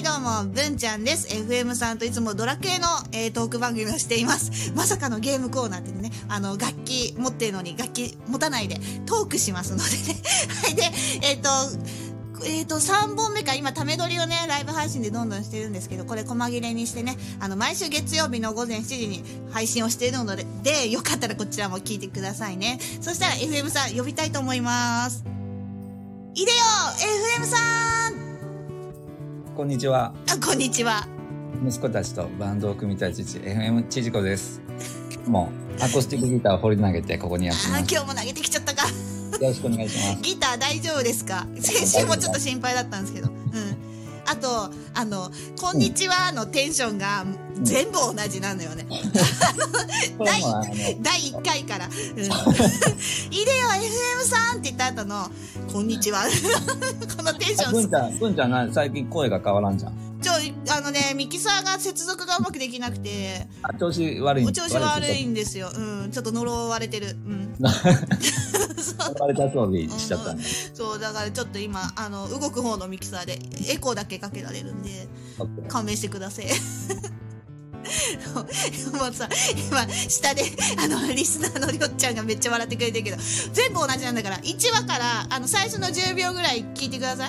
はい、どうも、文ちゃんです。FM さんといつもドラクエの、えートーク番組をしています。まさかのゲームコーナーってね、あの、楽器持ってるのに楽器持たないでトークしますのでね。はい、で、えっ、と、えっ、と、3本目か、今、ため撮りをね、ライブ配信でどんどんしてるんですけど、これ、細切れにしてね、あの、毎週月曜日の午前7時に配信をしているので、で、よかったらこちらも聞いてくださいね。そしたら、FM さん、呼びたいと思います。いでよ !FM こんにちは。あ、こんにちは。息子たちとバンドを組みたい父、FM ちじこです。もう、アコースティックギターを放り投げてここにやってます。今日も投げてきちゃったか。よろしくお願いします。ギター大丈夫ですか？先週もちょっと心配だったんですけど。うん。あと、あの、こんにちはのテンションが全部同じなのよね。う あの、第1回から。うん。いでよ、FM さんって言った後の、こんにちは。このテンション文ちゃん、文ちゃんな最近声が変わらんじゃん。ちょ、あのね、ミキサーが接続がうまくできなくて、あ調子悪いお調子悪いんんですよ。うん。ちょっと呪われてる。うん。そう。悪いた装備しちゃったね。そう、だからちょっと今、あの、動く方のミキサーでエコーだけかけられるんで、勘弁してください。もうさ、今、下で、あの、リスナーのりょっちゃんがめっちゃ笑ってくれてるけど、全部同じなんだから、1話から、あの、最初の10秒ぐらい聞いてくださ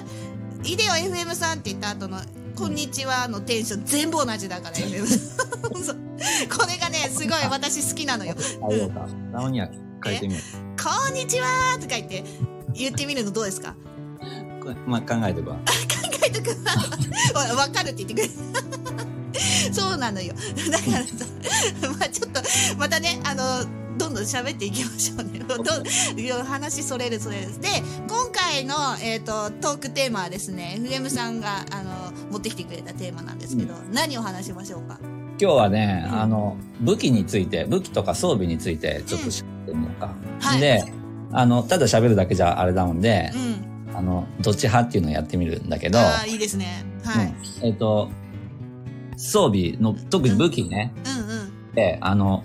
い。いでよ FM さんって言った後の、こんにちはのテンション全部同じだから、これがね、すごい私好きなのよ。あようか。なおには変えてみよこんにちはとか言って、言ってみるのどうですか？まあ、考えてば。考えとく。わわかるって言ってくれる。そうなのよ。だからさまあちょっとまたねあのどんどん喋っていきましょうね。どん話それるそれる。で今回の、えー、とトークテーマはですね FM さんがあの持ってきてくれたテーマなんですけど、何を話しましょうか？今日はね、うん。あの、武器について、武器とか装備についてちょっと知ってみようか。はい。で、あの、ただ喋るだけじゃあれなのでう、ん。あの、どっち派っていうのをやってみるんだけど、ああいいですね。はい、うん。えっ、と、装備の、特に武器ね、うん、うん。で、あの、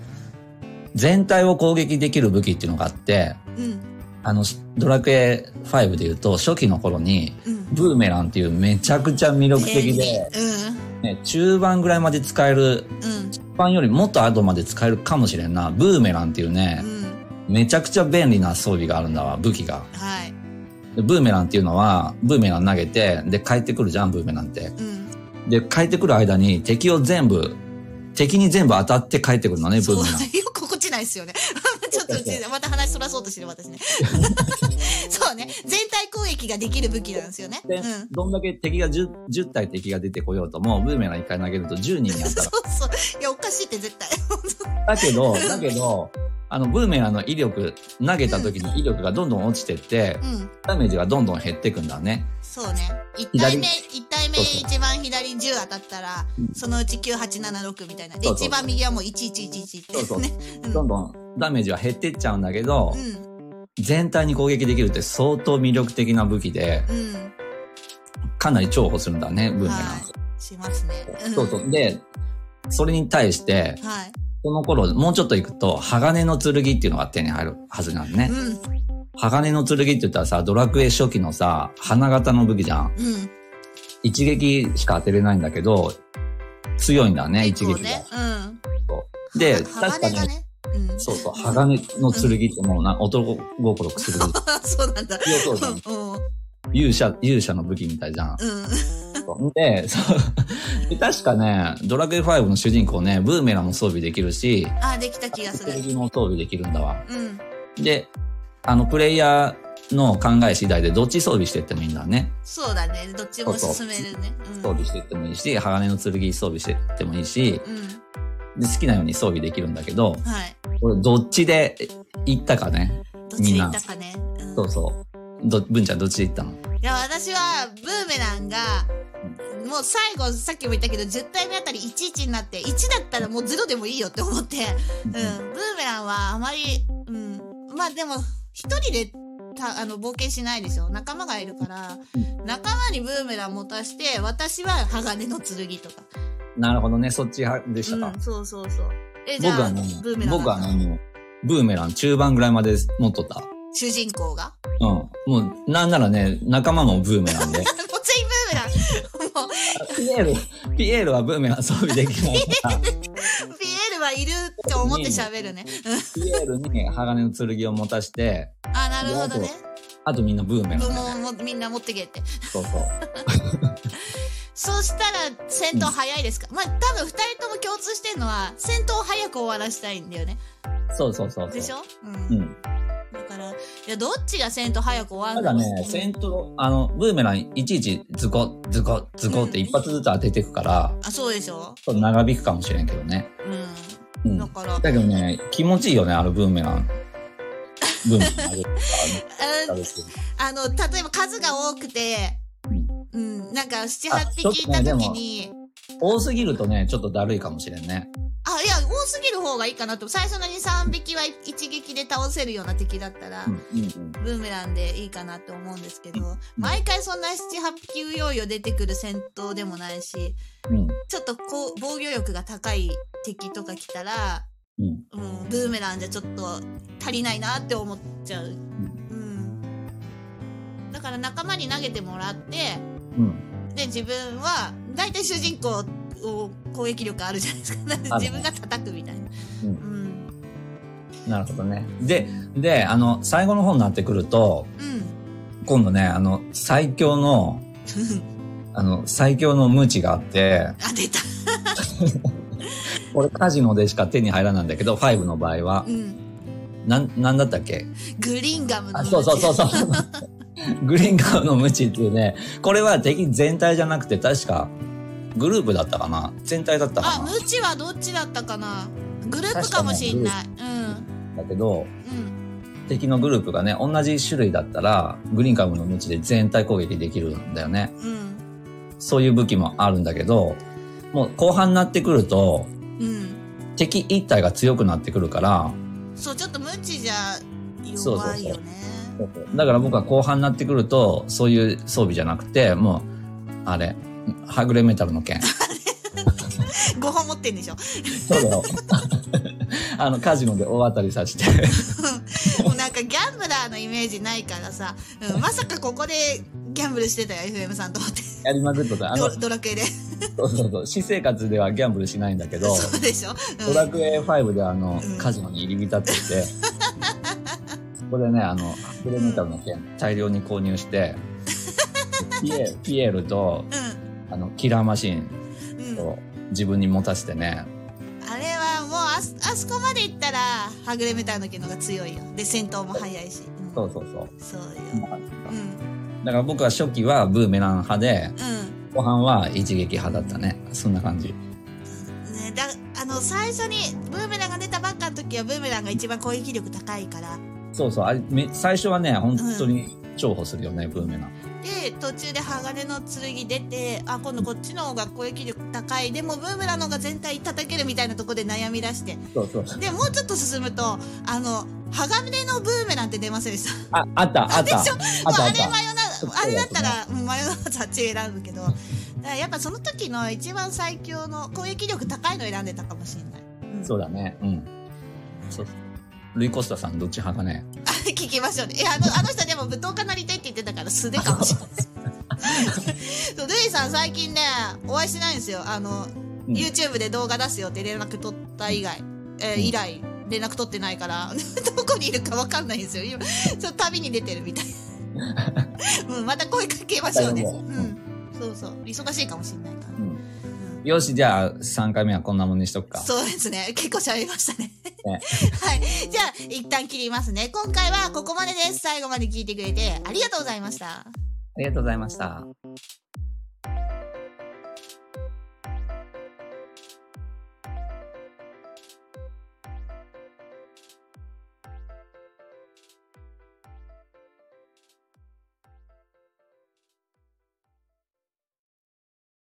全体を攻撃できる武器っていうのがあって、うん。あの、ドラクエ5で言うと、初期の頃に、うん。ブーメランっていうめちゃくちゃ魅力的で、ね、中盤ぐらいまで使える、うん。うん中盤よりもっと後まで使えるかもしれんな、ブーメランっていうねう、ん。めちゃくちゃ便利な装備があるんだわ、武器が。はい。でブーメランっていうのは、ブーメラン投げて、で、帰ってくるじゃん、ブーメランって。うん。で、帰ってくる間に敵を全部、敵に全部当たって帰ってくるのね、ブーメラン。ないですよね。ちょっと、また話そらそうとしてる私ね。そうね。全体攻撃ができる武器なんですよね。うん、どんだけ敵が 10, 10体敵が出てこようとも、ブーメラン1回投げると10人になったら。そうそう。いや、おかしいって絶対。だけど、だけど、あの、ブーメランの威力、投げた時の威力がどんどん落ちてって、うん、ダメージがどんどん減っていくんだね。そうね。1体目、1目一番左10当たったら、そのうち9876みたいな。で、一番右はもう1111ってね。そうそうね どんどんダメージは減ってっちゃうんだけど、全体に攻撃できるって相当魅力的な武器で、かなり重宝するんだね、文明が。しますね。そうそう。で、それに対して、はい、この頃、もうちょっといくと、鋼の剣っていうのが手に入るはずなんね。うん、鋼の剣って言ったらさ、ドラクエ初期のさ、花形の武器じゃん。うん、一撃しか当てれないんだけど、強いんだね、一撃が。ね。うん。で、は確かに、ね。うん。そうそう、鋼の剣ってもうな、男心くすぐる。そうなんだ。強そう。勇者、勇者の武器みたいじゃん。で、そう。で、確かね、ドラクエ5の主人公ね、ブーメランも装備できるし、あ、できた気がする。剣も装備できるんだわ。うん。で、あの、プレイヤーの考え次第でどっち装備していってもいいんだね。そうだね。どっちも進めるね。うん。装備していってもいいし、鋼の剣装備していってもいいし、うん。で好きなように装備できるんだけど、はい。これどっちで行ったかね？どっちで行ったかね？うんそうそう。ど、文ちゃんどっちで行ったの？いや、私は、ブーメランが、もう最後、さっきも言ったけど、10体目あたり11になって、1だったらもう0でもいいよって思って、うん。ブーメランはあまり、うん。まあでも、一人で、た、あの、冒険しないでしょ？仲間がいるから、仲間にブーメラン持たして、私は鋼の剣とか。なるほどね、そっち派でしたか。うん、そうそうそう。え、じゃあ、僕はねブーメ、ラン僕はね、ブーメラン中盤ぐらいまで持っとった。主人公が？うん。もう、なんならね、仲間もブーメランで。もう全員ブーメラン。もう、ピエール、ピエールはブーメラン装備できないから、って思って喋るね。うんピエールに鋼の剣を持たして、あ、なるほどね。あとみんなブーメランね。もう、みんな持ってけって。そうそう。そうしたら戦闘早いですか、まあ多分二人とも共通してるのは戦闘を早く終わらしたいんだよね。そうそうそうそう。でしょ？うん。うん。だから、いや、どっちが戦闘早く終わただるのね、戦闘、あの、ブーメランいちいちズコ、ズコ、ズコって一発ずつ当てていくから、あ、そうでしょ？ちょっと長引くかもしれんけどね。う。うんん。だだから、けどね、気持ちいいよね、あのブーメラン。ブーメラン投げるあ あの例えば数が多くて、うん、なんか七八あちょっ匹いたとねでも時に、多すぎるとね、ちょっとだるいかもしれんね。あ、いや、多すぎる方がいいかなと。最初の2、3匹は一撃で倒せるような敵だったら。ブーメランでいいかなって思うんですけど、毎回そんな7、8匹うようよ出てくる戦闘でもないし、うん、ちょっとこう、防御力が高い敵とか来たら、うん。うん、ブーメランじゃちょっと足りないなって思っちゃう。うん。だから仲間に投げてもらって、うん。で、自分は、大体主人公を攻撃力あるじゃないですか。自分が叩くみたいな。うんうん。なるほどね。で、で、あの、最後の方になってくると、うん。今度ね、あの、最強の、あの、最強のムチがあって、あ、出た。これカジノでしか手に入らないんだけど、5の場合はう。ん。なん、なんだったっけ？グリーンガムのあ、そうそうそうそう。グリーンガムのムチっていうね、これは敵全体じゃなくて確かグループだったかな？全体だったかあ、なムチはどっちだったかな？グループかもしんない。だけど、うん。うん。敵のグループがね、同じ種類だったら、グリーンガムのムチで全体攻撃できるんだよね。うん。そういう武器もあるんだけど、もう後半になってくると、うん。敵一体が強くなってくるから、そう、ちょっとムチじゃそうそうそう弱いよね。だから僕は後半になってくると、そういう装備じゃなくて、もう、あれ、はぐれメタルの剣。5本持ってんでしょ？そうだよ。あの、カジノで大当たりさせて。もうなんかギャンブラーのイメージないからさ、うん、まさかここでギャンブルしてたよ、FM さんと思って。やりまくった。あのド、ドラクエで。そうそうそう。私生活ではギャンブルしないんだけど、そうでしょ？うんドラクエ5であのうん、カジノに入り浸っていて、そこでね、あの、フレメタルの剣大量に購入して、ピエピエールと、あの、キラーマシンうん。うん。を自分に持たせてね、あれはもうあそ、あそこまで行ったら、はぐれメタルの剣の方が強いよ。で、戦闘も早いし。うんそうそうそう。そうよ。だうん。から僕は初期はブーメラン派で、うん。後半は一撃派だったね。そんな感じ。ね、だあの最初にブーメランが出たばっかの時はブーメランが一番攻撃力高いからそうそう。あれ、め最初はね、本当に重宝するよね、ブーメラン。で途中で鋼の剣出てあ今度こっちの方が攻撃力高いでもブーメランの方が全体叩けるみたいなとこで悩み出してそうそう。でもうちょっと進むとあの鋼のブーメランって出ませんでした？あ、あった、あった。でしょ？ああれマヨそうナあれだったらもうマヨナーズあっち選ぶけどだからやっぱその時の一番最強の攻撃力高いの選んでたかもしれない、うんそうだね。うん。そう。ルイ・コスタさん、どっち派かね？あ 聞きましょうね。いや、あの、あの人でも舞踏家なりたいって言ってたから素手かもしれない。そう、ルイさん最近ね、お会いしないんですよ。あの、うん YouTube で動画出すよって連絡取った以外、えーうん以来、連絡取ってないから、どこにいるかわかんないんですよ。今、ちょっと旅に出てるみたい。うん、また声かけましょうね。ううんん。そうそう。忙しいかもしれないから。うん。うんよし、じゃあ、3回目はこんなもんにしとくか。そうですね。結構喋りましたね。ねはい。じゃあ、一旦切りますね。今回はここまでです。最後まで聞いてくれてありがとうございました。ありがとうございました。